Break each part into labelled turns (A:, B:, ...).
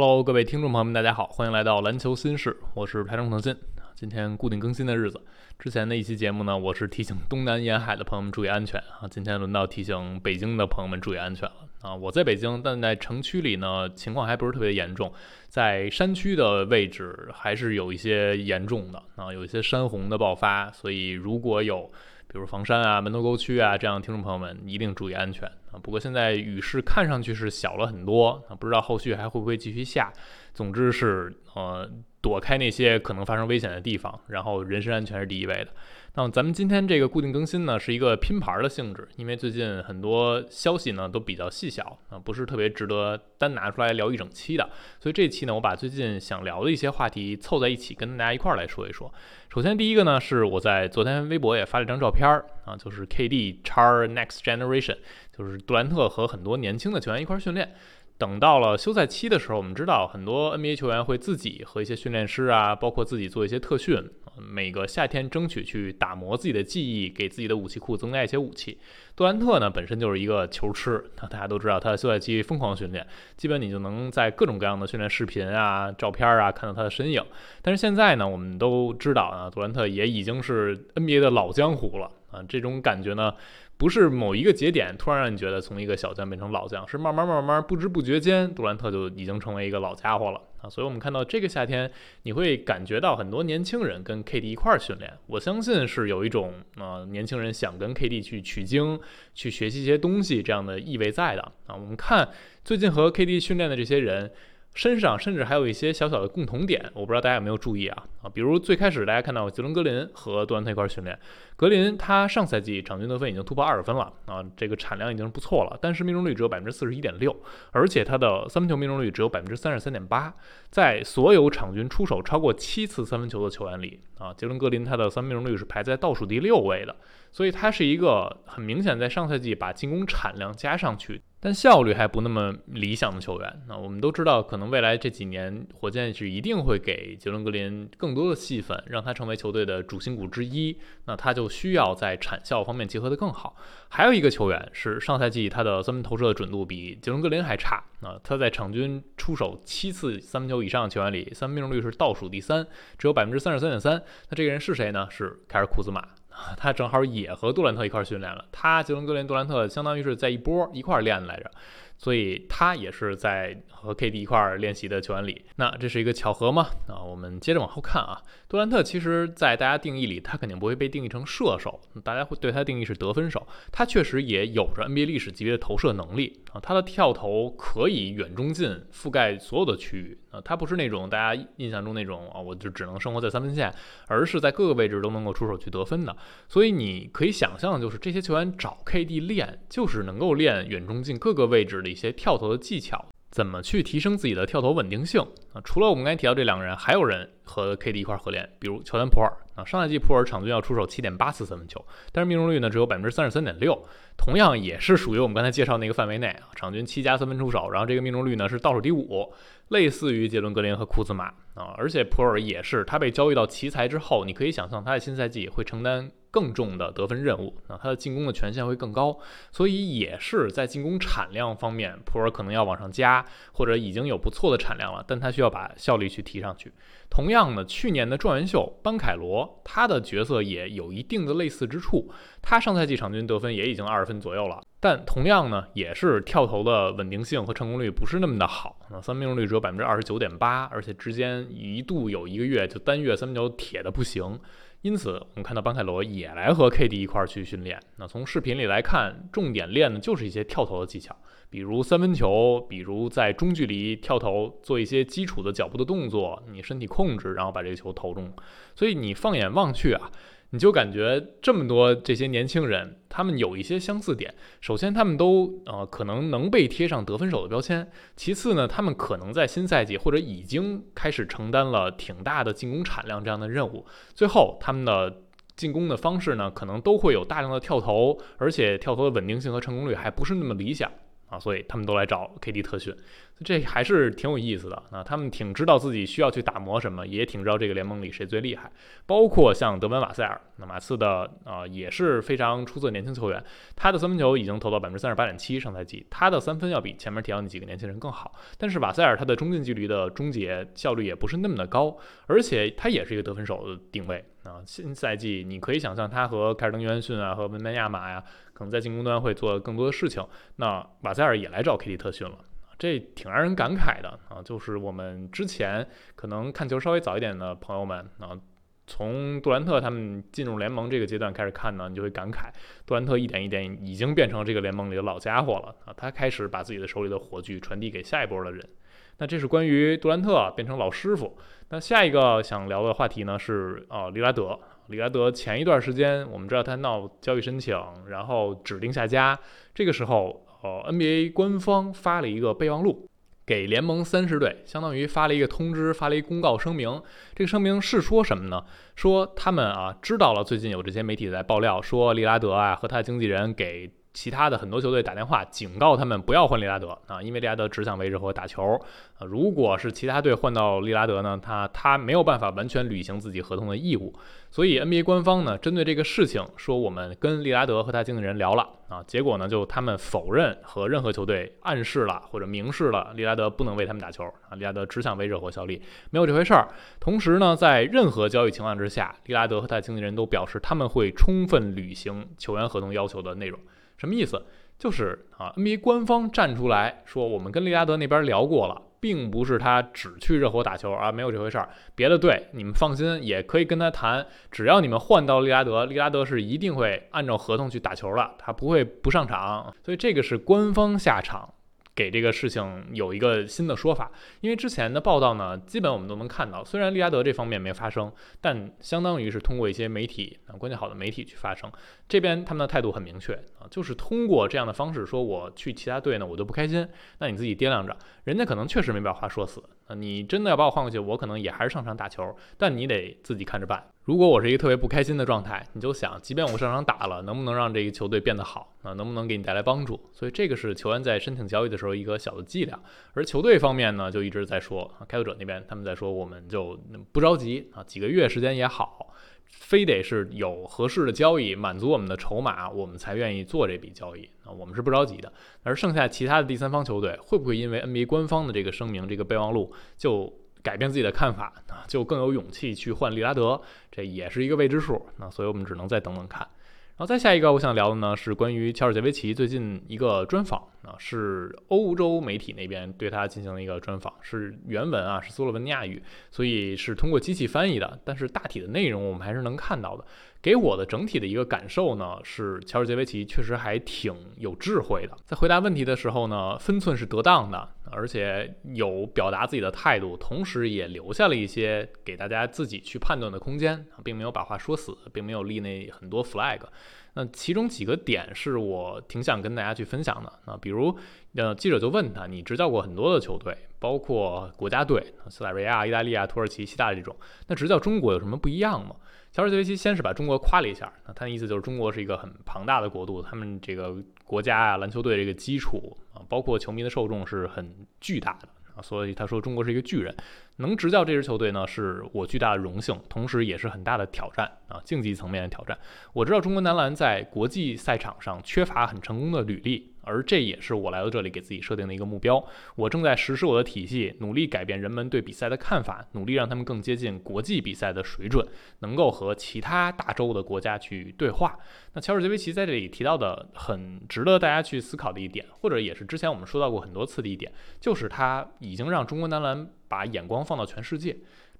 A: Hello，各位听众朋友们，大家好，欢迎来到篮球新事，我是台中腾讯。今天固定更新的日子，之前的一期节目呢，我是提醒东南沿海的朋友们注意安全啊。今天轮到提醒北京的朋友们注意安全了啊。我在北京，但在城区里呢，情况还不是特别严重，在山区的位置还是有一些严重的啊，有一些山洪的爆发，所以如果有比如房山啊、门头沟区啊这样的听众朋友们一定注意安全啊。不过现在雨势看上去是小了很多啊，不知道后续还会不会继续下。总之是呃。躲开那些可能发生危险的地方，然后人身安全是第一位的。那么咱们今天这个固定更新呢，是一个拼盘的性质，因为最近很多消息呢都比较细小啊，不是特别值得单拿出来聊一整期的。所以这期呢，我把最近想聊的一些话题凑在一起，跟大家一块儿来说一说。首先第一个呢，是我在昨天微博也发了一张照片儿啊，就是 KD 叉 Next Generation，就是杜兰特和很多年轻的球员一块儿训练。等到了休赛期的时候，我们知道很多 NBA 球员会自己和一些训练师啊，包括自己做一些特训，每个夏天争取去打磨自己的技艺，给自己的武器库增加一些武器。杜兰特呢本身就是一个球痴，那大家都知道他休赛期疯狂训练，基本你就能在各种各样的训练视频啊、照片啊看到他的身影。但是现在呢，我们都知道啊，杜兰特也已经是 NBA 的老江湖了啊，这种感觉呢。不是某一个节点突然让你觉得从一个小将变成老将，是慢慢慢慢不知不觉间，杜兰特就已经成为一个老家伙了啊！所以，我们看到这个夏天，你会感觉到很多年轻人跟 KD 一块儿训练。我相信是有一种啊，年轻人想跟 KD 去取经、去学习一些东西这样的意味在的啊。我们看最近和 KD 训练的这些人。身上甚至还有一些小小的共同点，我不知道大家有没有注意啊啊，比如最开始大家看到杰伦格林和杜兰特一块儿训练，格林他上赛季场均得分已经突破二十分了啊，这个产量已经不错了，但是命中率只有百分之四十一点六，而且他的三分球命中率只有百分之三十三点八，在所有场均出手超过七次三分球的球员里啊，杰伦格林他的三分命中率是排在倒数第六位的，所以他是一个很明显在上赛季把进攻产量加上去。但效率还不那么理想的球员，那我们都知道，可能未来这几年火箭是一定会给杰伦格林更多的戏份，让他成为球队的主心骨之一。那他就需要在产效方面结合得更好。还有一个球员是上赛季他的三分投射的准度比杰伦格林还差，啊，他在场均出手七次三分球以上的球员里，三分命中率是倒数第三，只有百分之三十三点三。那这个人是谁呢？是凯尔库兹马。他正好也和杜兰特一块训练了，他杰伦格林、杜兰特相当于是在一波一块练来着。所以他也是在和 KD 一块儿练习的球员里，那这是一个巧合吗？啊，我们接着往后看啊。杜兰特其实，在大家定义里，他肯定不会被定义成射手，大家会对他定义是得分手。他确实也有着 NBA 历史级别的投射能力啊，他的跳投可以远中近覆盖所有的区域啊，他不是那种大家印象中那种啊，我就只能生活在三分线，而是在各个位置都能够出手去得分的。所以你可以想象，就是这些球员找 KD 练，就是能够练远中近各个位置的。一些跳投的技巧，怎么去提升自己的跳投稳定性啊？除了我们刚才提到这两个人，还有人和 KD 一块合练，比如乔丹普尔啊。上赛季普尔场均要出手七点八次三分球，但是命中率呢只有百分之三十三点六，同样也是属于我们刚才介绍那个范围内啊，场均七加三分出手，然后这个命中率呢是倒数第五，类似于杰伦格林和库兹马啊。而且普尔也是，他被交易到奇才之后，你可以想象他在新赛季会承担。更重的得分任务，那他的进攻的权限会更高，所以也是在进攻产量方面，普尔可能要往上加，或者已经有不错的产量了，但他需要把效率去提上去。同样的，去年的状元秀班凯罗，他的角色也有一定的类似之处，他上赛季场均得分也已经二十分左右了，但同样呢，也是跳投的稳定性和成功率不是那么的好，那三分命中率只有百分之二十九点八，而且之间一度有一个月就单月三分球铁的不行。因此，我们看到班凯罗也来和 KD 一块儿去训练。那从视频里来看，重点练的就是一些跳投的技巧，比如三分球，比如在中距离跳投，做一些基础的脚步的动作，你身体控制，然后把这个球投中。所以你放眼望去啊。你就感觉这么多这些年轻人，他们有一些相似点。首先，他们都呃可能能被贴上得分手的标签；其次呢，他们可能在新赛季或者已经开始承担了挺大的进攻产量这样的任务。最后，他们的进攻的方式呢，可能都会有大量的跳投，而且跳投的稳定性和成功率还不是那么理想。啊，所以他们都来找 KD 特训，这还是挺有意思的啊。他们挺知道自己需要去打磨什么，也挺知道这个联盟里谁最厉害。包括像德文瓦塞尔，那马刺的啊也是非常出色年轻球员，他的三分球已经投到百分之三十八点七，上赛季他的三分要比前面提到那几个年轻人更好。但是瓦塞尔他的中近距离的终结效率也不是那么的高，而且他也是一个得分手的定位啊。新赛季你可以想象他和凯尔登·约翰逊啊，和文班亚马呀。可能在进攻端会做更多的事情，那瓦塞尔也来找 KD 特训了，这挺让人感慨的啊！就是我们之前可能看球稍微早一点的朋友们啊，从杜兰特他们进入联盟这个阶段开始看呢，你就会感慨，杜兰特一点一点已经变成这个联盟里的老家伙了啊！他开始把自己的手里的火炬传递给下一波的人。那这是关于杜兰特变成老师傅。那下一个想聊的话题呢是啊，利拉德。利拉德前一段时间，我们知道他闹交易申请，然后指定下家。这个时候，呃，NBA 官方发了一个备忘录，给联盟三十队，相当于发了一个通知，发了一公告声明。这个声明是说什么呢？说他们啊知道了最近有这些媒体在爆料，说利拉德啊和他的经纪人给。其他的很多球队打电话警告他们不要换利拉德啊，因为利拉德只想为热火打球啊。如果是其他队换到利拉德呢，他他没有办法完全履行自己合同的义务。所以 NBA 官方呢，针对这个事情说，我们跟利拉德和他经纪人聊了啊，结果呢，就他们否认和任何球队暗示了或者明示了利拉德不能为他们打球啊，利拉德只想为热火效力，没有这回事儿。同时呢，在任何交易情况之下，利拉德和他经纪人都表示他们会充分履行球员合同要求的内容。什么意思？就是啊，NBA 官方站出来说，我们跟利拉德那边聊过了，并不是他只去热火打球啊，没有这回事儿。别的队你们放心，也可以跟他谈，只要你们换到利拉德，利拉德是一定会按照合同去打球的，他不会不上场。所以这个是官方下场。给这个事情有一个新的说法，因为之前的报道呢，基本我们都能看到，虽然利拉德这方面没发生，但相当于是通过一些媒体啊关系好的媒体去发声。这边他们的态度很明确啊，就是通过这样的方式说，我去其他队呢，我就不开心，那你自己掂量着，人家可能确实没把话说死，你真的要把我换过去，我可能也还是上场打球，但你得自己看着办。如果我是一个特别不开心的状态，你就想，即便我上场打了，能不能让这个球队变得好啊？能不能给你带来帮助？所以这个是球员在申请交易的时候一个小的伎俩。而球队方面呢，就一直在说啊，开拓者那边他们在说，我们就不着急啊，几个月时间也好，非得是有合适的交易满足我们的筹码，我们才愿意做这笔交易啊。我们是不着急的。而剩下其他的第三方球队会不会因为 NBA 官方的这个声明、这个备忘录就？改变自己的看法啊，就更有勇气去换利拉德，这也是一个未知数。那所以我们只能再等等看。然后再下一个我想聊的呢，是关于乔尔杰维奇最近一个专访啊，是欧洲媒体那边对他进行了一个专访，是原文啊，是斯洛文尼亚语，所以是通过机器翻译的，但是大体的内容我们还是能看到的。给我的整体的一个感受呢，是乔尔杰维奇确实还挺有智慧的，在回答问题的时候呢，分寸是得当的，而且有表达自己的态度，同时也留下了一些给大家自己去判断的空间，并没有把话说死，并没有立那很多 flag。那其中几个点是我挺想跟大家去分享的啊，比如，呃，记者就问他，你执教过很多的球队，包括国家队，塞尔维亚、意大利啊、土耳其、希腊这种，那执教中国有什么不一样吗？乔治杰维奇先是把中国夸了一下，那他的意思就是中国是一个很庞大的国度，他们这个国家啊，篮球队这个基础啊，包括球迷的受众是很巨大的啊，所以他说中国是一个巨人，能执教这支球队呢，是我巨大的荣幸，同时也是很大的挑战啊，竞技层面的挑战。我知道中国男篮在国际赛场上缺乏很成功的履历。而这也是我来到这里给自己设定的一个目标。我正在实施我的体系，努力改变人们对比赛的看法，努力让他们更接近国际比赛的水准，能够和其他大洲的国家去对话。那乔治杰维奇在这里提到的很值得大家去思考的一点，或者也是之前我们说到过很多次的一点，就是他已经让中国男篮把眼光放到全世界。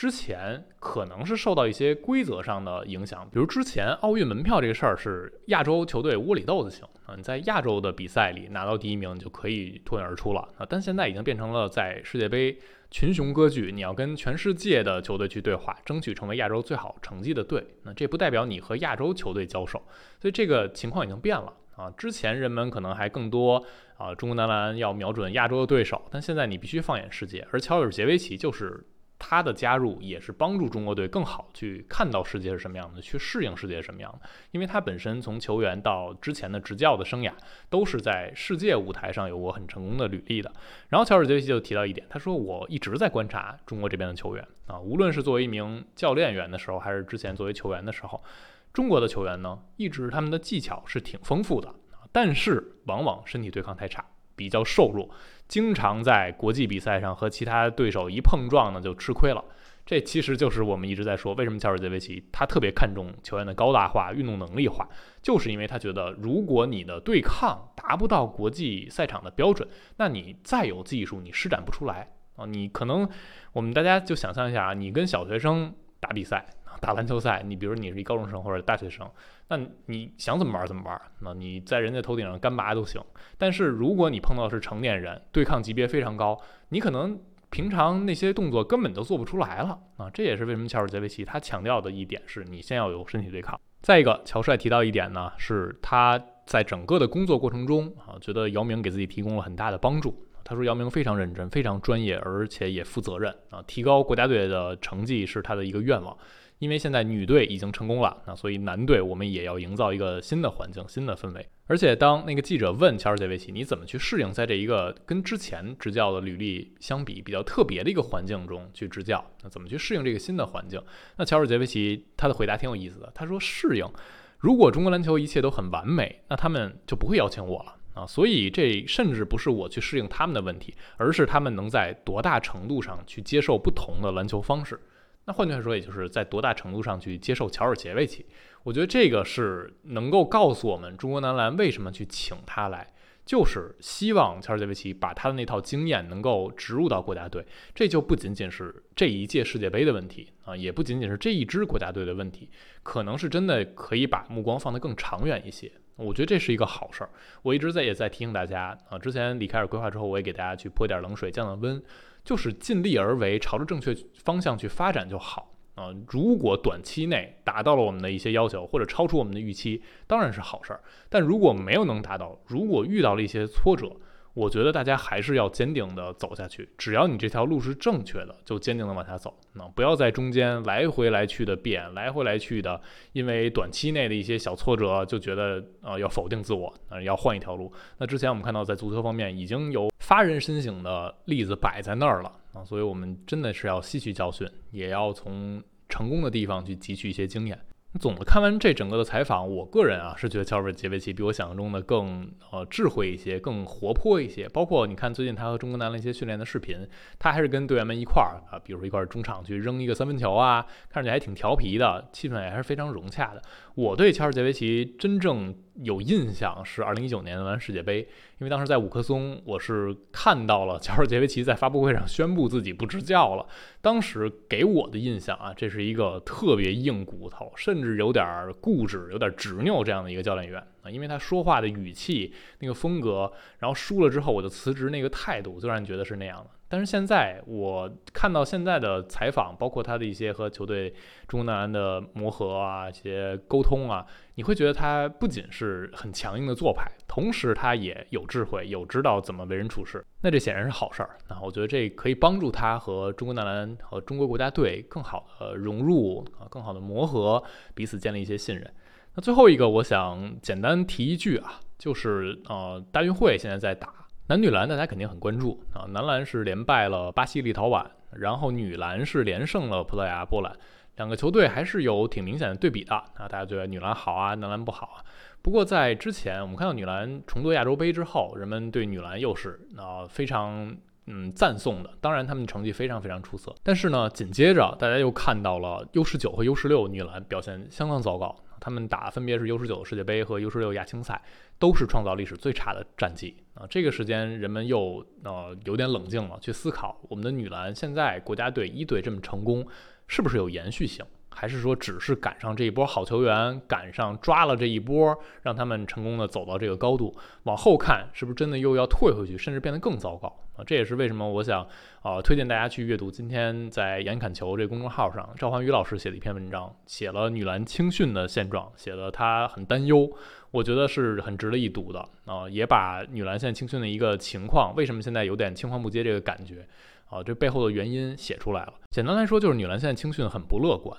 A: 之前可能是受到一些规则上的影响，比如之前奥运门票这个事儿是亚洲球队窝里斗的行啊，你在亚洲的比赛里拿到第一名就可以脱颖而出了啊，但现在已经变成了在世界杯群雄割据，你要跟全世界的球队去对话，争取成为亚洲最好成绩的队，那这不代表你和亚洲球队交手，所以这个情况已经变了啊，之前人们可能还更多啊，中国男篮要瞄准亚洲的对手，但现在你必须放眼世界，而乔尔杰维奇就是。他的加入也是帮助中国队更好去看到世界是什么样的，去适应世界是什么样的。因为他本身从球员到之前的执教的生涯，都是在世界舞台上有过很成功的履历的。然后乔尔杰维奇就提到一点，他说我一直在观察中国这边的球员啊，无论是作为一名教练员的时候，还是之前作为球员的时候，中国的球员呢，一直他们的技巧是挺丰富的，但是往往身体对抗太差。比较瘦弱，经常在国际比赛上和其他对手一碰撞呢就吃亏了。这其实就是我们一直在说，为什么乔尔杰维奇他特别看重球员的高大化、运动能力化，就是因为他觉得，如果你的对抗达不到国际赛场的标准，那你再有技术，你施展不出来啊。你可能，我们大家就想象一下啊，你跟小学生打比赛。打篮球赛，你比如你是一高中生或者大学生，那你想怎么玩怎么玩，那你在人家头顶上干拔都行。但是如果你碰到的是成年人，对抗级别非常高，你可能平常那些动作根本都做不出来了啊！这也是为什么乔尔杰维奇他强调的一点是，你先要有身体对抗。再一个，乔帅提到一点呢，是他在整个的工作过程中啊，觉得姚明给自己提供了很大的帮助。他说姚明非常认真，非常专业，而且也负责任啊，提高国家队的成绩是他的一个愿望。因为现在女队已经成功了，那所以男队我们也要营造一个新的环境、新的氛围。而且当那个记者问乔尔杰维奇你怎么去适应在这一个跟之前执教的履历相比比较特别的一个环境中去执教，那怎么去适应这个新的环境？那乔尔杰维奇他的回答挺有意思的，他说：“适应，如果中国篮球一切都很完美，那他们就不会邀请我了啊。所以这甚至不是我去适应他们的问题，而是他们能在多大程度上去接受不同的篮球方式。”那换句话说，也就是在多大程度上去接受乔尔杰维奇，我觉得这个是能够告诉我们中国男篮为什么去请他来，就是希望乔尔杰维奇把他的那套经验能够植入到国家队。这就不仅仅是这一届世界杯的问题啊，也不仅仅是这一支国家队的问题，可能是真的可以把目光放得更长远一些。我觉得这是一个好事儿。我一直在也在提醒大家啊，之前离开尔规划之后，我也给大家去泼点冷水，降降温。就是尽力而为，朝着正确方向去发展就好啊。如果短期内达到了我们的一些要求，或者超出我们的预期，当然是好事儿。但如果没有能达到，如果遇到了一些挫折，我觉得大家还是要坚定的走下去。只要你这条路是正确的，就坚定的往下走。那不要在中间来回来去的变，来回来去的，因为短期内的一些小挫折就觉得呃要否定自我，呃要换一条路。那之前我们看到在足球方面已经有。发人深省的例子摆在那儿了啊，所以我们真的是要吸取教训，也要从成功的地方去汲取一些经验。总的看完这整个的采访，我个人啊是觉得乔尔杰维奇比我想象中的更呃智慧一些，更活泼一些。包括你看最近他和中国男篮一些训练的视频，他还是跟队员们一块儿啊，比如说一块儿中场去扔一个三分球啊，看上去还挺调皮的，气氛也还是非常融洽的。我对乔尔杰维奇真正。有印象是二零一九年完世界杯，因为当时在五棵松，我是看到了乔尔杰维奇在发布会上宣布自己不执教了。当时给我的印象啊，这是一个特别硬骨头，甚至有点固执、有点执拗这样的一个教练员啊，因为他说话的语气、那个风格，然后输了之后我就辞职那个态度，就让人觉得是那样的。但是现在我看到现在的采访，包括他的一些和球队中国男篮的磨合啊，一些沟通啊，你会觉得他不仅是很强硬的做派，同时他也有智慧，有知道怎么为人处事。那这显然是好事儿。那我觉得这可以帮助他和中国男篮和中国国家队更好的融入啊，更好的磨合，彼此建立一些信任。那最后一个，我想简单提一句啊，就是呃，大运会现在在打。男女篮大家肯定很关注啊，男篮是连败了巴西、立陶宛，然后女篮是连胜了葡萄牙、波兰，两个球队还是有挺明显的对比的啊。大家觉得女篮好啊，男篮不好啊？不过在之前我们看到女篮重夺亚洲杯之后，人们对女篮又是啊非常嗯赞颂的，当然他们成绩非常非常出色。但是呢，紧接着大家又看到了 U 十九和 U 十六女篮表现相当糟糕。他们打分别是 U 十九世界杯和 U 十六亚青赛，都是创造历史最差的战绩啊！这个时间人们又呃有点冷静了，去思考我们的女篮现在国家队一队这么成功，是不是有延续性？还是说只是赶上这一波好球员，赶上抓了这一波，让他们成功的走到这个高度？往后看，是不是真的又要退回去，甚至变得更糟糕啊？这也是为什么我想啊推荐大家去阅读今天在眼看球这公众号上赵焕宇老师写的一篇文章，写了女篮青训的现状，写了他很担忧，我觉得是很值得一读的啊，也把女篮现在青训的一个情况，为什么现在有点青黄不接这个感觉。啊，这背后的原因写出来了。简单来说，就是女篮现在青训很不乐观。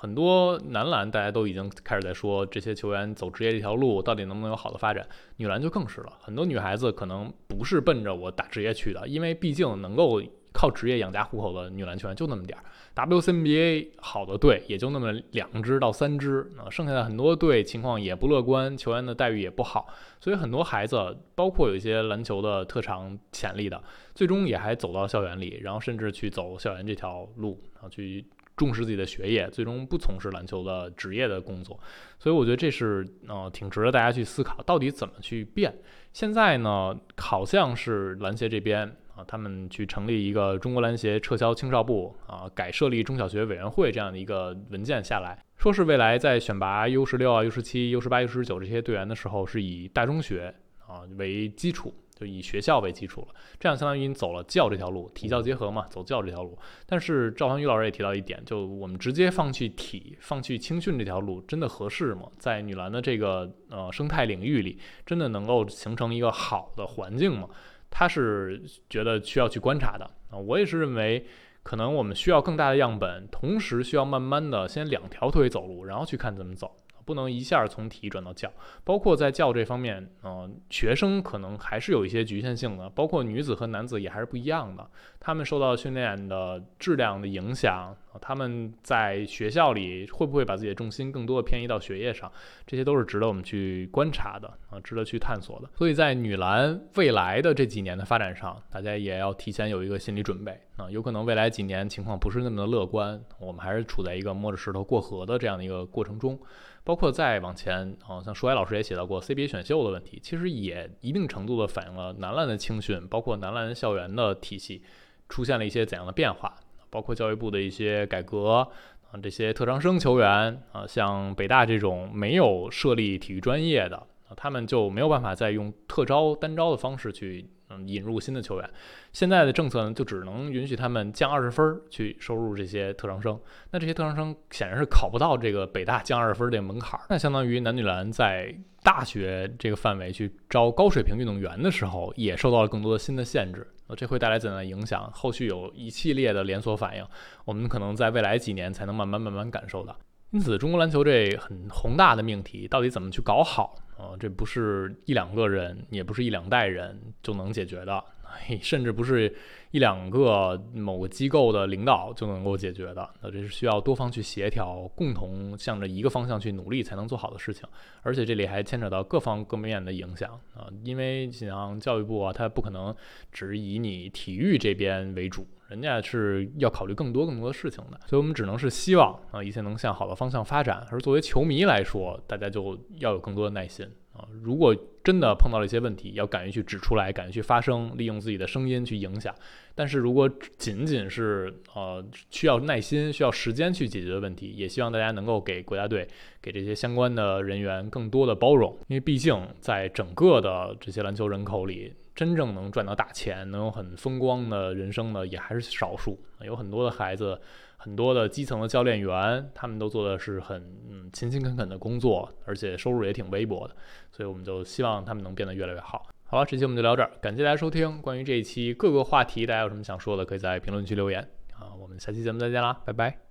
A: 很多男篮大家都已经开始在说，这些球员走职业这条路到底能不能有好的发展？女篮就更是了，很多女孩子可能不是奔着我打职业去的，因为毕竟能够靠职业养家糊口的女篮球员就那么点儿，WCBA 好的队也就那么两支到三支，啊，剩下的很多队情况也不乐观，球员的待遇也不好，所以很多孩子，包括有一些篮球的特长潜力的，最终也还走到校园里，然后甚至去走校园这条路，然后去。重视自己的学业，最终不从事篮球的职业的工作，所以我觉得这是呃挺值得大家去思考，到底怎么去变。现在呢，好像是篮协这边啊，他们去成立一个中国篮协撤销青少部啊，改设立中小学委员会这样的一个文件下来，说是未来在选拔 U 十六啊、U 十七、U 十八、U 十九这些队员的时候，是以大中学啊为基础。就以学校为基础了，这样相当于你走了教这条路，体教结合嘛，走教这条路。但是赵方宇老师也提到一点，就我们直接放弃体、放弃青训这条路，真的合适吗？在女篮的这个呃生态领域里，真的能够形成一个好的环境吗？他是觉得需要去观察的啊。我也是认为，可能我们需要更大的样本，同时需要慢慢的先两条腿走路，然后去看怎么走。不能一下从体转到教，包括在教这方面，嗯，学生可能还是有一些局限性的，包括女子和男子也还是不一样的，他们受到训练的质量的影响，他们在学校里会不会把自己的重心更多的偏移到学业上，这些都是值得我们去观察的啊，值得去探索的。所以在女篮未来的这几年的发展上，大家也要提前有一个心理准备啊，有可能未来几年情况不是那么的乐观，我们还是处在一个摸着石头过河的这样的一个过程中。包括再往前啊，像舒海老师也写到过 CBA 选秀的问题，其实也一定程度的反映了男篮的青训，包括男篮校园的体系出现了一些怎样的变化，包括教育部的一些改革啊，这些特长生球员啊，像北大这种没有设立体育专业的啊，他们就没有办法再用特招单招的方式去。嗯，引入新的球员，现在的政策呢，就只能允许他们降二十分去收入这些特长生。那这些特长生显然是考不到这个北大降二十分这个门槛。那相当于男女篮在大学这个范围去招高水平运动员的时候，也受到了更多的新的限制。那这会带来怎样的影响？后续有一系列的连锁反应，我们可能在未来几年才能慢慢慢慢感受到。因此，中国篮球这很宏大的命题，到底怎么去搞好？啊，这不是一两个人，也不是一两代人就能解决的，甚至不是一两个某个机构的领导就能够解决的。那这是需要多方去协调，共同向着一个方向去努力才能做好的事情。而且这里还牵扯到各方各面的影响啊，因为像教育部啊，它不可能只以你体育这边为主，人家是要考虑更多更多的事情的。所以我们只能是希望啊，一切能向好的方向发展。而作为球迷来说，大家就要有更多的耐心。啊，如果真的碰到了一些问题，要敢于去指出来，敢于去发声，利用自己的声音去影响。但是如果仅仅是呃需要耐心、需要时间去解决的问题，也希望大家能够给国家队、给这些相关的人员更多的包容，因为毕竟在整个的这些篮球人口里，真正能赚到大钱、能有很风光的人生的也还是少数，有很多的孩子。很多的基层的教练员，他们都做的是很嗯勤勤恳恳的工作，而且收入也挺微薄的，所以我们就希望他们能变得越来越好。好了，这期我们就聊这儿，感谢大家收听。关于这一期各个话题，大家有什么想说的，可以在评论区留言啊。我们下期节目再见啦，拜拜。